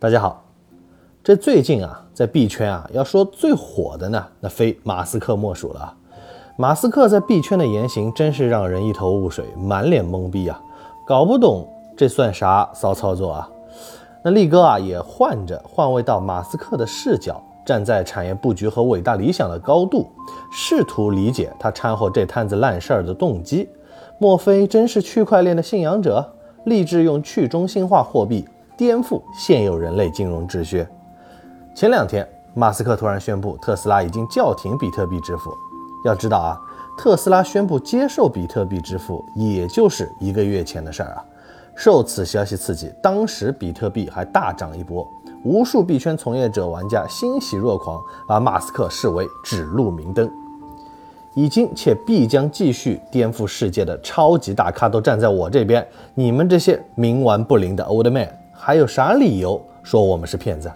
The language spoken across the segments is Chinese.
大家好，这最近啊，在币圈啊，要说最火的呢，那非马斯克莫属了。马斯克在币圈的言行真是让人一头雾水，满脸懵逼啊，搞不懂这算啥骚操作啊？那力哥啊，也换着换位到马斯克的视角，站在产业布局和伟大理想的高度，试图理解他掺和这摊子烂事儿的动机。莫非真是区块链的信仰者，立志用去中心化货币？颠覆现有人类金融秩序。前两天，马斯克突然宣布，特斯拉已经叫停比特币支付。要知道啊，特斯拉宣布接受比特币支付，也就是一个月前的事儿啊。受此消息刺激，当时比特币还大涨一波，无数币圈从业者、玩家欣喜若狂，把马斯克视为指路明灯。已经且必将继续颠覆世界的超级大咖都站在我这边，你们这些冥顽不灵的 old man。还有啥理由说我们是骗子？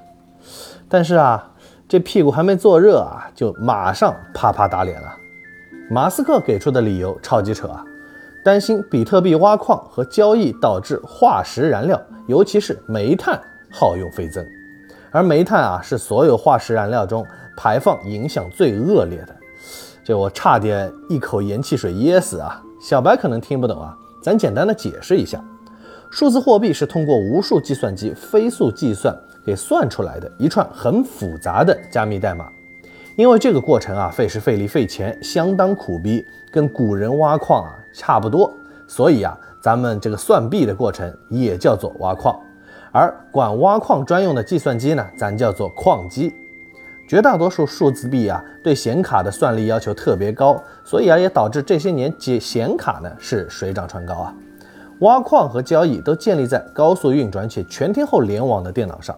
但是啊，这屁股还没坐热啊，就马上啪啪打脸了。马斯克给出的理由超级扯啊，担心比特币挖矿和交易导致化石燃料，尤其是煤炭耗用飞增，而煤炭啊是所有化石燃料中排放影响最恶劣的。这我差点一口盐汽水噎死啊！小白可能听不懂啊，咱简单的解释一下。数字货币是通过无数计算机飞速计算给算出来的一串很复杂的加密代码，因为这个过程啊费时费力费钱，相当苦逼，跟古人挖矿啊差不多，所以啊咱们这个算币的过程也叫做挖矿，而管挖矿专用的计算机呢，咱叫做矿机。绝大多数数字币啊对显卡的算力要求特别高，所以啊也导致这些年解显卡呢是水涨船高啊。挖矿和交易都建立在高速运转且全天候联网的电脑上，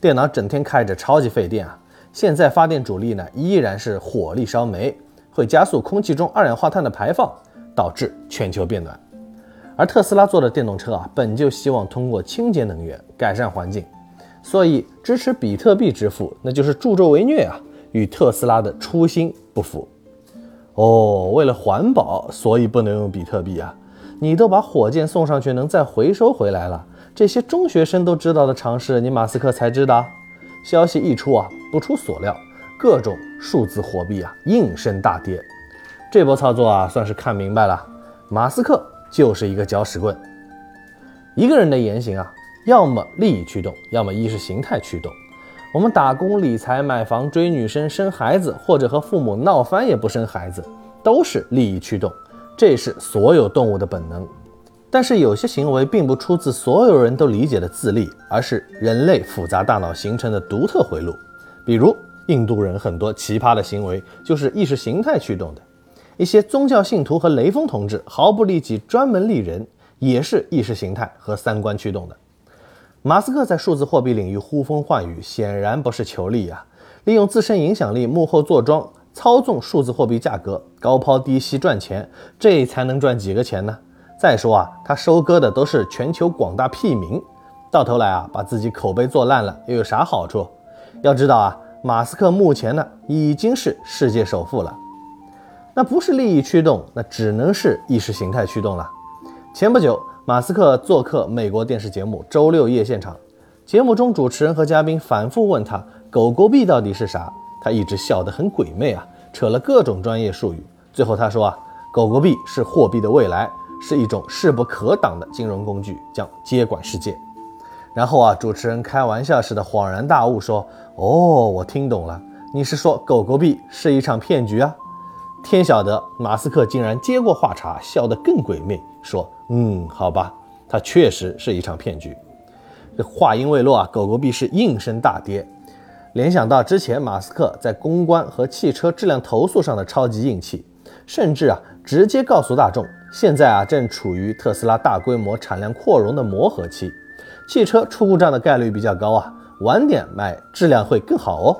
电脑整天开着超级费电啊。现在发电主力呢依然是火力烧煤，会加速空气中二氧化碳的排放，导致全球变暖。而特斯拉做的电动车啊，本就希望通过清洁能源改善环境，所以支持比特币支付那就是助纣为虐啊，与特斯拉的初心不符。哦，为了环保，所以不能用比特币啊。你都把火箭送上去，能再回收回来了？这些中学生都知道的常识，你马斯克才知道。消息一出啊，不出所料，各种数字货币啊应声大跌。这波操作啊，算是看明白了，马斯克就是一个搅屎棍。一个人的言行啊，要么利益驱动，要么意识形态驱动。我们打工、理财、买房、追女生、生孩子，或者和父母闹翻也不生孩子，都是利益驱动。这是所有动物的本能，但是有些行为并不出自所有人都理解的自利，而是人类复杂大脑形成的独特回路。比如印度人很多奇葩的行为就是意识形态驱动的，一些宗教信徒和雷锋同志毫不利己专门利人，也是意识形态和三观驱动的。马斯克在数字货币领域呼风唤雨，显然不是求利呀，利用自身影响力幕后坐庄。操纵数字货币价格，高抛低吸赚钱，这才能赚几个钱呢？再说啊，他收割的都是全球广大屁民，到头来啊，把自己口碑做烂了，又有啥好处？要知道啊，马斯克目前呢已经是世界首富了，那不是利益驱动，那只能是意识形态驱动了。前不久，马斯克做客美国电视节目《周六夜现场》，节目中主持人和嘉宾反复问他：“狗狗币到底是啥？”他一直笑得很鬼魅啊，扯了各种专业术语。最后他说啊，狗狗币是货币的未来，是一种势不可挡的金融工具，将接管世界。然后啊，主持人开玩笑似的恍然大悟说：“哦，我听懂了，你是说狗狗币是一场骗局啊？”天晓得，马斯克竟然接过话茬，笑得更鬼魅，说：“嗯，好吧，它确实是一场骗局。”这话音未落啊，狗狗币是应声大跌。联想到之前马斯克在公关和汽车质量投诉上的超级硬气，甚至啊直接告诉大众，现在啊正处于特斯拉大规模产量扩容的磨合期，汽车出故障的概率比较高啊，晚点买质量会更好哦。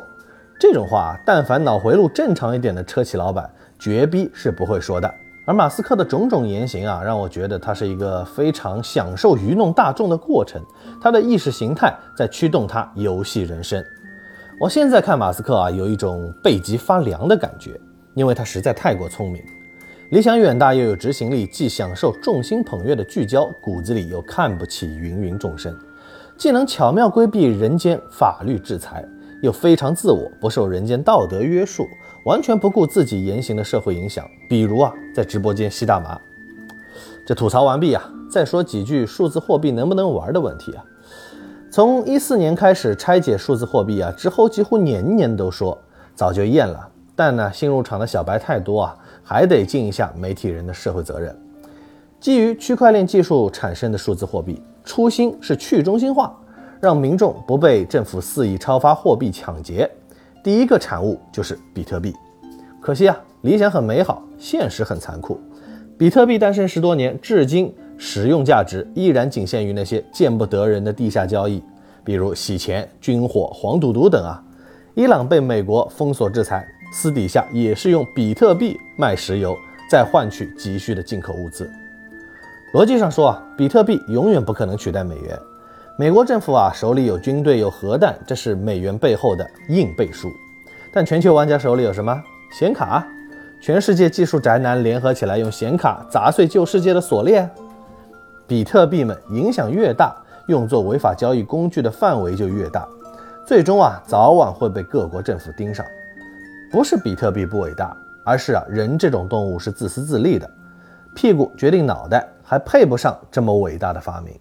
这种话，但凡脑回路正常一点的车企老板绝逼是不会说的。而马斯克的种种言行啊，让我觉得他是一个非常享受愚弄大众的过程，他的意识形态在驱动他游戏人生。我现在看马斯克啊，有一种背脊发凉的感觉，因为他实在太过聪明，理想远大又有执行力，既享受众星捧月的聚焦，骨子里又看不起芸芸众生。既能巧妙规避人间法律制裁，又非常自我，不受人间道德约束，完全不顾自己言行的社会影响。比如啊，在直播间吸大麻。这吐槽完毕啊，再说几句数字货币能不能玩的问题啊。从一四年开始拆解数字货币啊，之后几乎年年都说早就厌了，但呢，新入场的小白太多啊，还得尽一下媒体人的社会责任。基于区块链技术产生的数字货币。初心是去中心化，让民众不被政府肆意超发货币抢劫。第一个产物就是比特币。可惜啊，理想很美好，现实很残酷。比特币诞生十多年，至今使用价值依然仅限于那些见不得人的地下交易，比如洗钱、军火、黄赌毒等啊。伊朗被美国封锁制裁，私底下也是用比特币卖石油，再换取急需的进口物资。逻辑上说啊，比特币永远不可能取代美元。美国政府啊手里有军队有核弹，这是美元背后的硬背书。但全球玩家手里有什么？显卡。全世界技术宅男联合起来用显卡砸碎旧世界的锁链。比特币们影响越大，用作违法交易工具的范围就越大，最终啊早晚会被各国政府盯上。不是比特币不伟大，而是啊人这种动物是自私自利的，屁股决定脑袋。还配不上这么伟大的发明。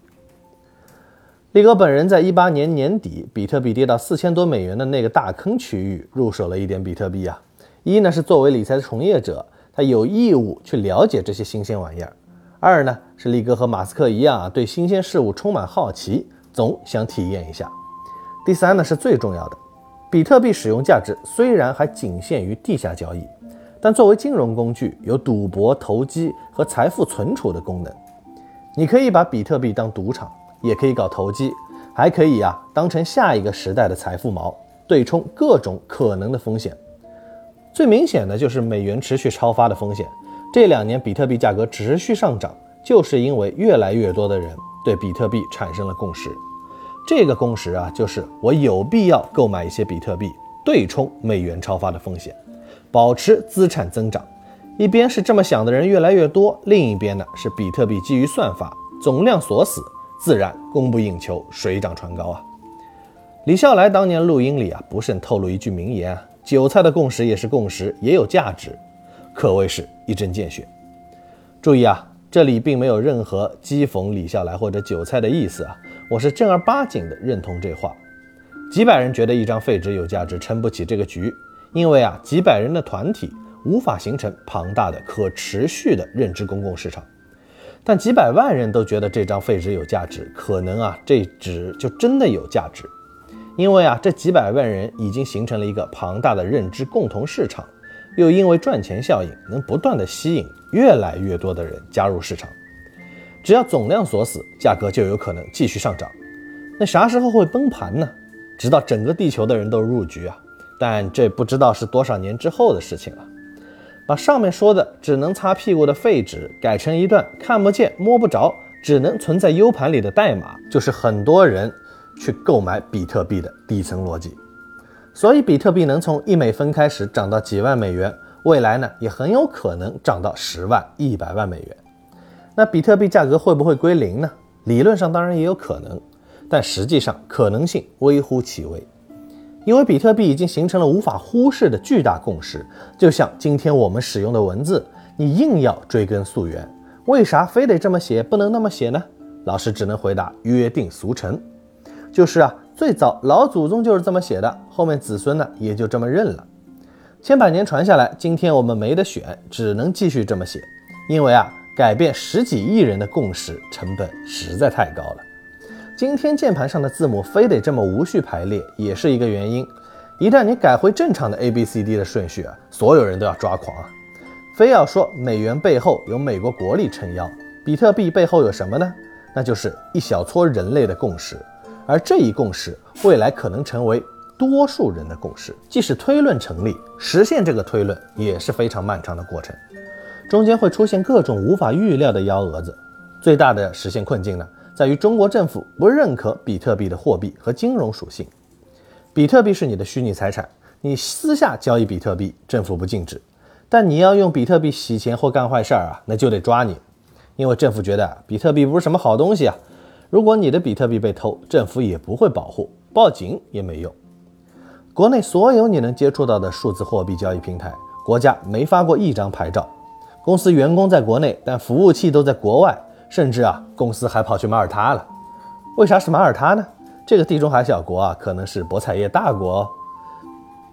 力哥本人在一八年年底，比特币跌到四千多美元的那个大坑区域入手了一点比特币啊。一呢是作为理财的从业者，他有义务去了解这些新鲜玩意儿；二呢是力哥和马斯克一样啊，对新鲜事物充满好奇，总想体验一下；第三呢是最重要的，比特币使用价值虽然还仅限于地下交易。但作为金融工具，有赌博、投机和财富存储的功能。你可以把比特币当赌场，也可以搞投机，还可以啊当成下一个时代的财富锚，对冲各种可能的风险。最明显的就是美元持续超发的风险。这两年比特币价格持续上涨，就是因为越来越多的人对比特币产生了共识。这个共识啊，就是我有必要购买一些比特币，对冲美元超发的风险。保持资产增长，一边是这么想的人越来越多，另一边呢是比特币基于算法总量锁死，自然供不应求，水涨船高啊。李笑来当年录音里啊，不慎透露一句名言啊：“韭菜的共识也是共识，也有价值。”可谓是一针见血。注意啊，这里并没有任何讥讽李笑来或者韭菜的意思啊，我是正儿八经的认同这话。几百人觉得一张废纸有价值，撑不起这个局。因为啊，几百人的团体无法形成庞大的可持续的认知公共市场，但几百万人都觉得这张废纸有价值，可能啊，这纸就真的有价值。因为啊，这几百万人已经形成了一个庞大的认知共同市场，又因为赚钱效应，能不断的吸引越来越多的人加入市场。只要总量锁死，价格就有可能继续上涨。那啥时候会崩盘呢？直到整个地球的人都入局啊！但这不知道是多少年之后的事情了。把上面说的只能擦屁股的废纸改成一段看不见摸不着、只能存在 U 盘里的代码，就是很多人去购买比特币的底层逻辑。所以，比特币能从一美分开始涨到几万美元，未来呢也很有可能涨到十万、一百万美元。那比特币价格会不会归零呢？理论上当然也有可能，但实际上可能性微乎其微。因为比特币已经形成了无法忽视的巨大共识，就像今天我们使用的文字，你硬要追根溯源，为啥非得这么写，不能那么写呢？老师只能回答：约定俗成。就是啊，最早老祖宗就是这么写的，后面子孙呢也就这么认了。千百年传下来，今天我们没得选，只能继续这么写，因为啊，改变十几亿人的共识成本实在太高了。今天键盘上的字母非得这么无序排列，也是一个原因。一旦你改回正常的 A B C D 的顺序啊，所有人都要抓狂啊！非要说美元背后有美国国力撑腰，比特币背后有什么呢？那就是一小撮人类的共识，而这一共识未来可能成为多数人的共识。即使推论成立，实现这个推论也是非常漫长的过程，中间会出现各种无法预料的幺蛾子。最大的实现困境呢？在于中国政府不认可比特币的货币和金融属性。比特币是你的虚拟财产，你私下交易比特币，政府不禁止；但你要用比特币洗钱或干坏事儿啊，那就得抓你，因为政府觉得比特币不是什么好东西啊。如果你的比特币被偷，政府也不会保护，报警也没用。国内所有你能接触到的数字货币交易平台，国家没发过一张牌照。公司员工在国内，但服务器都在国外，甚至啊，公司还跑去马耳他了。为啥是马耳他呢？这个地中海小国啊，可能是博彩业大国。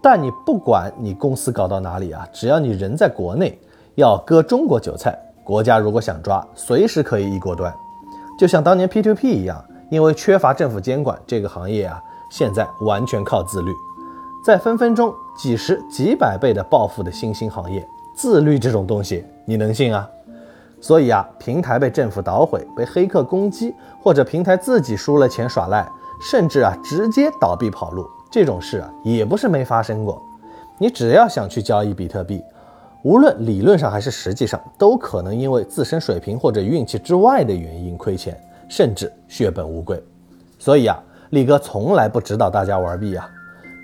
但你不管你公司搞到哪里啊，只要你人在国内，要割中国韭菜，国家如果想抓，随时可以一锅端。就像当年 P2P 一样，因为缺乏政府监管，这个行业啊，现在完全靠自律，在分分钟几十几百倍的暴富的新兴行业，自律这种东西，你能信啊？所以啊，平台被政府捣毁、被黑客攻击，或者平台自己输了钱耍赖，甚至啊直接倒闭跑路。这种事啊，也不是没发生过。你只要想去交易比特币，无论理论上还是实际上，都可能因为自身水平或者运气之外的原因亏钱，甚至血本无归。所以啊，力哥从来不指导大家玩币啊。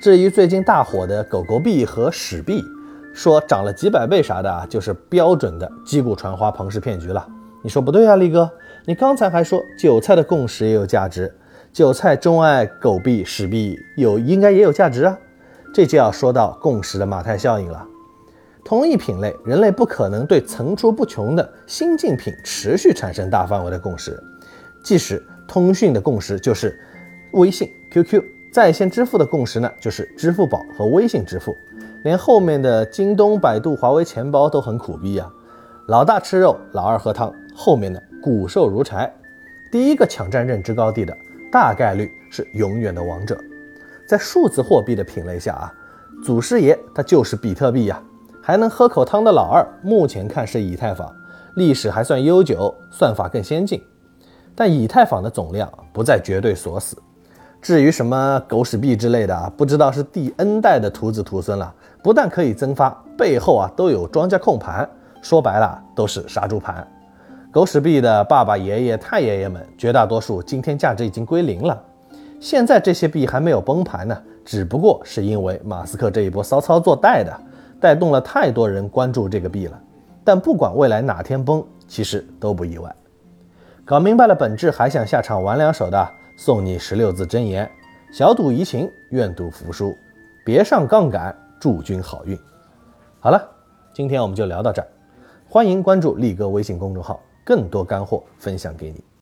至于最近大火的狗狗币和史币，说涨了几百倍啥的啊，就是标准的击鼓传花庞氏骗局了。你说不对啊，力哥，你刚才还说韭菜的共识也有价值。韭菜钟爱狗币、史币，有应该也有价值啊。这就要说到共识的马太效应了。同一品类，人类不可能对层出不穷的新竞品持续产生大范围的共识。即使通讯的共识就是微信、QQ，在线支付的共识呢，就是支付宝和微信支付。连后面的京东、百度、华为钱包都很苦逼啊。老大吃肉，老二喝汤，后面的骨瘦如柴。第一个抢占认知高地的。大概率是永远的王者，在数字货币的品类下啊，祖师爷他就是比特币呀，还能喝口汤的老二，目前看是以太坊，历史还算悠久，算法更先进，但以太坊的总量不再绝对锁死。至于什么狗屎币之类的啊，不知道是第 N 代的徒子徒孙了，不但可以增发，背后啊都有庄家控盘，说白了都是杀猪盘。狗屎币的爸爸、爷爷、太爷爷们，绝大多数今天价值已经归零了。现在这些币还没有崩盘呢，只不过是因为马斯克这一波骚操作带的，带动了太多人关注这个币了。但不管未来哪天崩，其实都不意外。搞明白了本质还想下场玩两手的，送你十六字真言：小赌怡情，愿赌服输，别上杠杆，祝君好运。好了，今天我们就聊到这儿，欢迎关注力哥微信公众号。更多干货分享给你。